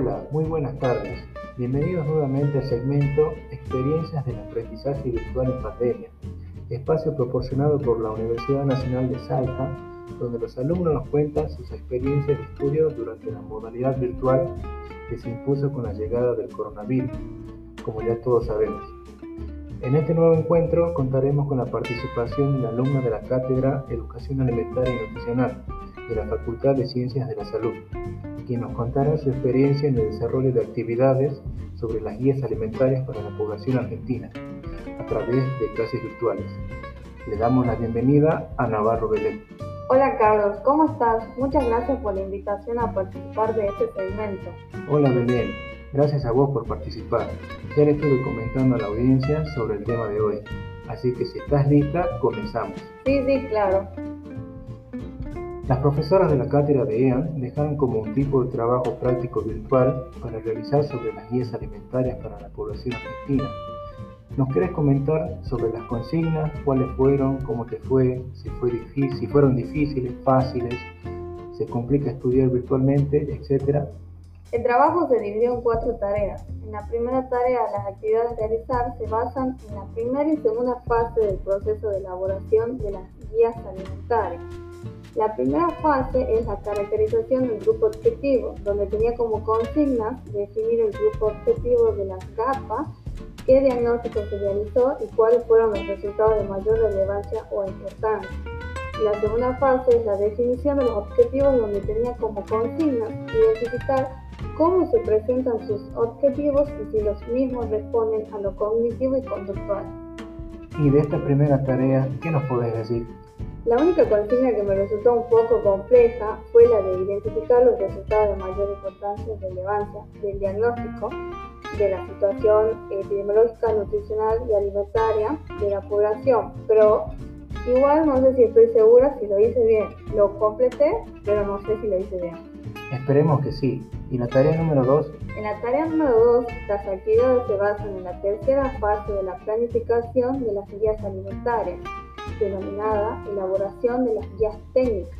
Hola, muy buenas tardes. Bienvenidos nuevamente al segmento Experiencias del aprendizaje virtual en pandemia, espacio proporcionado por la Universidad Nacional de Salta, donde los alumnos nos cuentan sus experiencias de estudio durante la modalidad virtual que se impuso con la llegada del coronavirus, como ya todos sabemos. En este nuevo encuentro contaremos con la participación de la alumna de la Cátedra Educación Alimentaria y Nutricional de la Facultad de Ciencias de la Salud, quien nos contará su experiencia en el desarrollo de actividades sobre las guías alimentarias para la población argentina a través de clases virtuales. Le damos la bienvenida a Navarro Belén. Hola Carlos, ¿cómo estás? Muchas gracias por la invitación a participar de este segmento. Hola Belén, gracias a vos por participar. Ya le estuve comentando a la audiencia sobre el tema de hoy, así que si estás lista, comenzamos. Sí, sí, claro. Las profesoras de la cátedra de EAN dejaron como un tipo de trabajo práctico virtual para realizar sobre las guías alimentarias para la población argentina. ¿Nos querés comentar sobre las consignas, cuáles fueron, cómo te fue, si, fueron difíciles, fáciles, se complica estudiar virtualmente, etcétera? El trabajo se dividió en cuatro tareas. En la primera tarea, las actividades a realizar se basan en la primera y segunda fase del proceso de elaboración de las guías alimentarias. La primera fase es la caracterización del grupo objetivo, donde tenía como consigna definir el grupo objetivo de las GAPA, qué diagnóstico se realizó y cuáles fueron los resultados de mayor relevancia o importancia. La segunda fase es la definición de los objetivos, donde tenía como consigna identificar cómo se presentan sus objetivos y si los mismos responden a lo cognitivo y conductual. Y de esta primera tarea, ¿qué nos podés decir? La única consigna que me resultó un poco compleja fue la de identificar los resultados de mayor importancia y relevancia del diagnóstico de la situación epidemiológica, nutricional y alimentaria de la población, pero igual no sé si estoy segura si lo hice bien. Lo completé, pero no sé si lo hice bien. Esperemos que sí. ¿Y la tarea número 2? En la tarea número 2, las actividades se basan en la tercera fase de la planificación de las guías alimentarias denominada elaboración de las guías técnicas,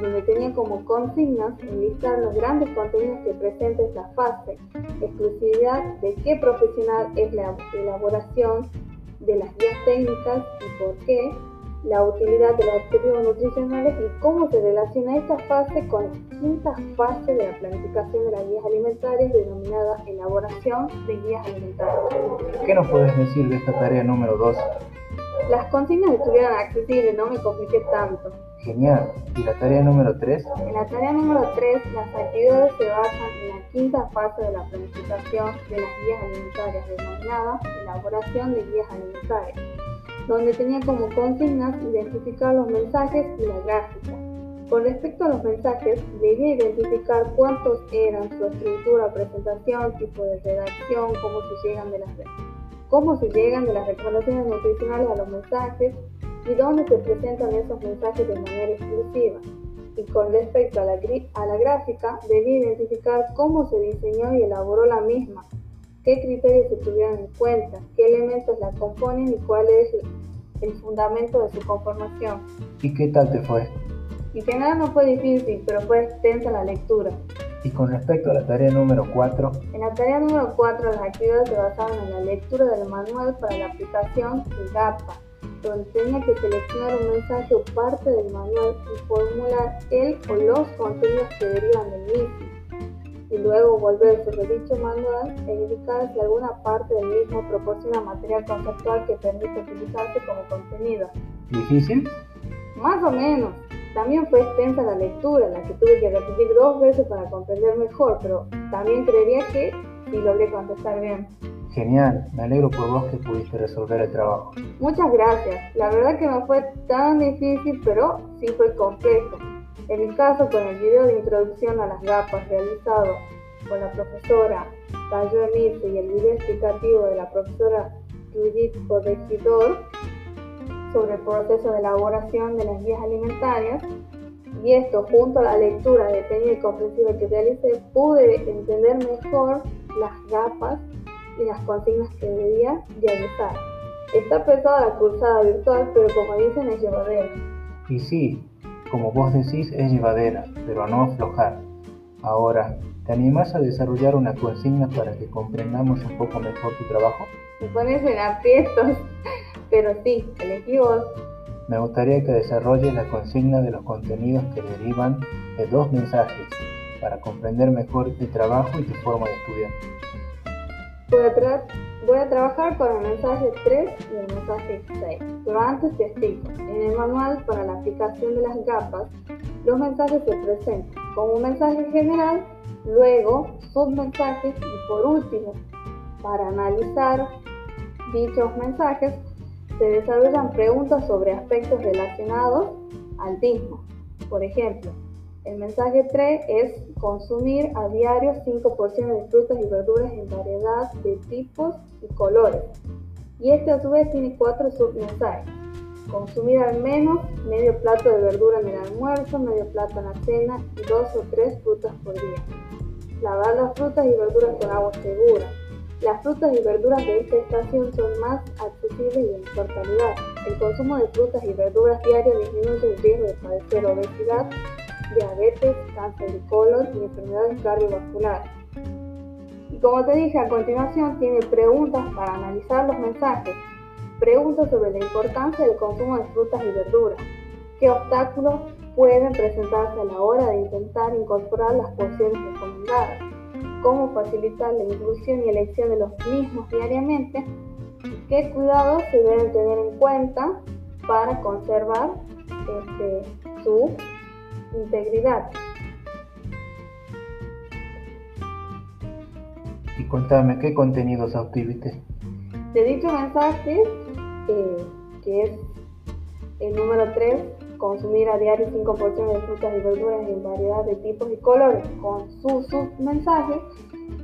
donde tenía como consignas enlistar los grandes contenidos que presenta esta fase, exclusividad de qué profesional es la elaboración de las guías técnicas y por qué, la utilidad de los objetivos nutricionales y cómo se relaciona esta fase con la quinta fase de la planificación de las guías alimentarias denominada elaboración de guías alimentarias. ¿Qué nos puedes decir de esta tarea número 2? Las consignas estuvieron accesibles, no me compliqué tanto. Genial. ¿Y la tarea número 3? En la tarea número 3, las actividades se basan en la quinta fase de la planificación de las guías alimentarias, denominada elaboración de guías alimentarias, donde tenía como consignas identificar los mensajes y la gráfica. Con respecto a los mensajes, debía identificar cuántos eran, su estructura, presentación, tipo de redacción, cómo se llegan de las cómo se llegan de las recomendaciones nutricionales a los mensajes y dónde se presentan esos mensajes de manera exclusiva. Y con respecto a la, a la gráfica, debí identificar cómo se diseñó y elaboró la misma, qué criterios se tuvieron en cuenta, qué elementos la componen y cuál es el fundamento de su conformación. ¿Y qué tal te fue? Y que nada no fue difícil, pero fue extensa la lectura. Y con respecto a la tarea número 4. En la tarea número 4 las actividades se basaban en la lectura del manual para la aplicación GAPA, donde tenía que seleccionar un mensaje o parte del manual y formular el o los contenidos que derivan del mismo. Y luego volver sobre dicho manual e indicar si alguna parte del mismo proporciona material conceptual que permite utilizarse como contenido. ¿Difícil? Más o menos. También fue extensa la lectura, la que tuve que repetir dos veces para comprender mejor, pero también creería que sí logré contestar bien. Genial, me alegro por vos que pudiste resolver el trabajo. Muchas gracias. La verdad que no fue tan difícil, pero sí fue complejo. En mi caso, con el video de introducción a las gafas realizado con la profesora Tayo Emilce y el video explicativo de la profesora Judith Corregidor, sobre el proceso de elaboración de las guías alimentarias y esto junto a la lectura detenida y comprensiva que realicé pude entender mejor las gafas y las consignas que debía realizar. Está pesada la cursada virtual, pero como dicen es llevadera. Y sí, como vos decís, es llevadera, pero a no aflojar. Ahora, ¿Te animas a desarrollar una consigna para que comprendamos un poco mejor tu trabajo? Me pones en aprietos, pero sí, elegí vos. Me gustaría que desarrolles la consigna de los contenidos que derivan de dos mensajes para comprender mejor el trabajo y tu forma de estudiar. Voy a, trabajar con el mensaje 3 y el mensaje 6, pero antes te explico. En el manual para la aplicación de las gapas, los mensajes se presentan como un mensaje general, luego submensajes y por último, para analizar dichos mensajes, se desarrollan preguntas sobre aspectos relacionados al mismo. Por ejemplo, el mensaje 3 es consumir a diario 5 porciones de frutas y verduras en variedad de tipos y colores. Y este a su vez tiene cuatro submensajes. Consumir al menos medio plato de verdura en el almuerzo, medio plato en la cena y dos o tres frutas por día. Lavar las frutas y verduras con agua segura. Las frutas y verduras de esta estación son más accesibles y de mejor calidad. El consumo de frutas y verduras diarias disminuye el riesgo de padecer obesidad diabetes, cáncer de colon y enfermedades cardiovasculares. Y como te dije a continuación, tiene preguntas para analizar los mensajes. Preguntas sobre la importancia del consumo de frutas y verduras. ¿Qué obstáculos pueden presentarse a la hora de intentar incorporar las porciones ¿Cómo facilitar la inclusión y elección de los mismos diariamente? ¿Qué cuidados se deben tener en cuenta para conservar este, su integridad. Y contame, ¿qué contenidos obtuviste? De dicho mensaje, eh, que es el número 3, consumir a diario 5 porciones de frutas y verduras en variedad de tipos y colores. Con su submensaje,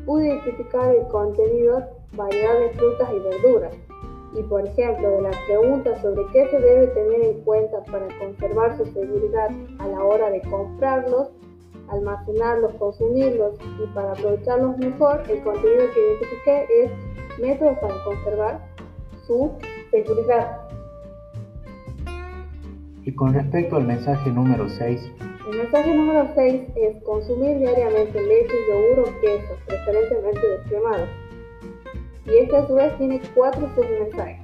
pude identificar el contenido variedad de frutas y verduras y, por ejemplo, de las preguntas sobre qué se debe tener en cuenta para conservar su seguridad a la hora de comprarlos, almacenarlos, consumirlos y para aprovecharlos mejor, el contenido que identifiqué es métodos para conservar su seguridad. Y con respecto al mensaje número 6, el mensaje número 6 es consumir diariamente leche, yogur o queso, preferentemente descremados y este a su vez tiene cuatro submensajes.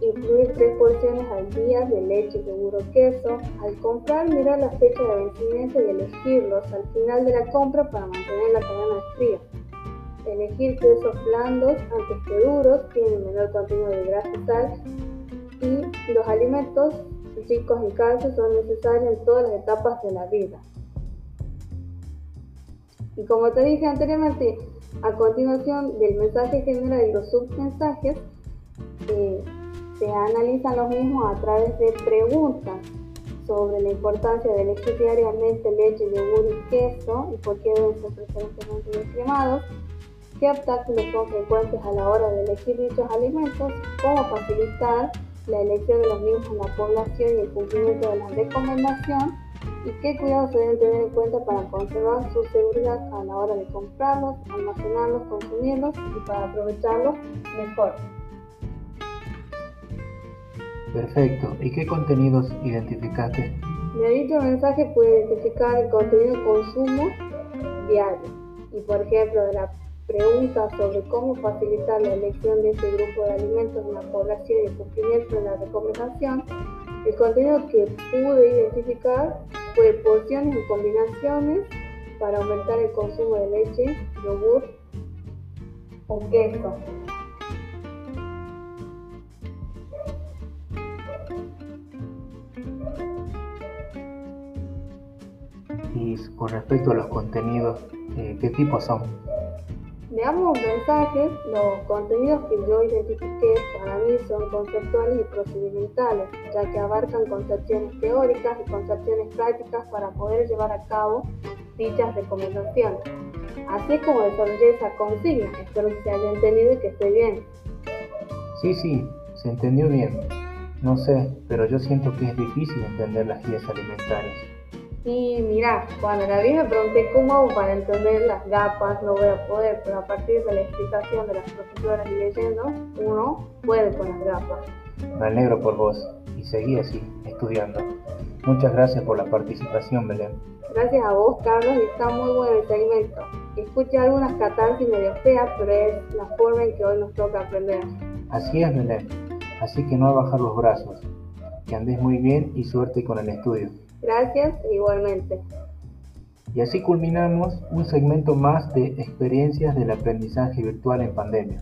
Incluir tres porciones al día de leche, yogur o queso. Al comprar, mirar la fecha de vencimiento y elegirlos al final de la compra para mantener la cadena fría. Elegir quesos blandos antes que duros, tienen menor contenido de grasa y sal. Y los alimentos ricos en calcio son necesarios en todas las etapas de la vida. Y como te dije anteriormente, a continuación del mensaje general y los submensajes, eh, se analizan los mismos a través de preguntas sobre la importancia de elegir diariamente leche, yogur y queso y por qué deben ser preferentemente descremados, qué obstáculos son frecuentes a la hora de elegir dichos alimentos, cómo facilitar la elección de los mismos en la población y el cumplimiento de la recomendación, y qué cuidados se deben tener en cuenta para conservar su seguridad a la hora de comprarlos, almacenarlos, consumirlos y para aprovecharlos mejor. Perfecto. ¿Y qué contenidos identificaste? De dicho mensaje puede identificar el contenido de consumo diario y por ejemplo de la pregunta sobre cómo facilitar la elección de este grupo de alimentos en la población y cumplimiento de la recomendación, el contenido que pude identificar fue porciones y combinaciones para aumentar el consumo de leche, yogur o queso. Y con respecto a los contenidos, eh, ¿qué tipos son? De ambos mensajes, los contenidos que yo identifiqué para mí son conceptuales y procedimentales, ya que abarcan concepciones teóricas y concepciones prácticas para poder llevar a cabo dichas recomendaciones. Así como desarrollé esa consigna. Espero que se haya entendido y que esté bien. Sí, sí, se entendió bien. No sé, pero yo siento que es difícil entender las guías alimentarias. Y mira, cuando era vieja pregunté cómo para entender las gafas no voy a poder, pero a partir de la explicación de las profesoras y leyendo, uno puede con las gafas. Me alegro por vos y seguí así, estudiando. Muchas gracias por la participación, Belén. Gracias a vos, Carlos, y está muy bueno el segmento. Escuché algunas catarsis medio feas, pero es la forma en que hoy nos toca aprender. Así es, Belén. Así que no a bajar los brazos. Que andes muy bien y suerte con el estudio. Gracias, igualmente. Y así culminamos un segmento más de experiencias del aprendizaje virtual en pandemia.